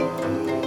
Música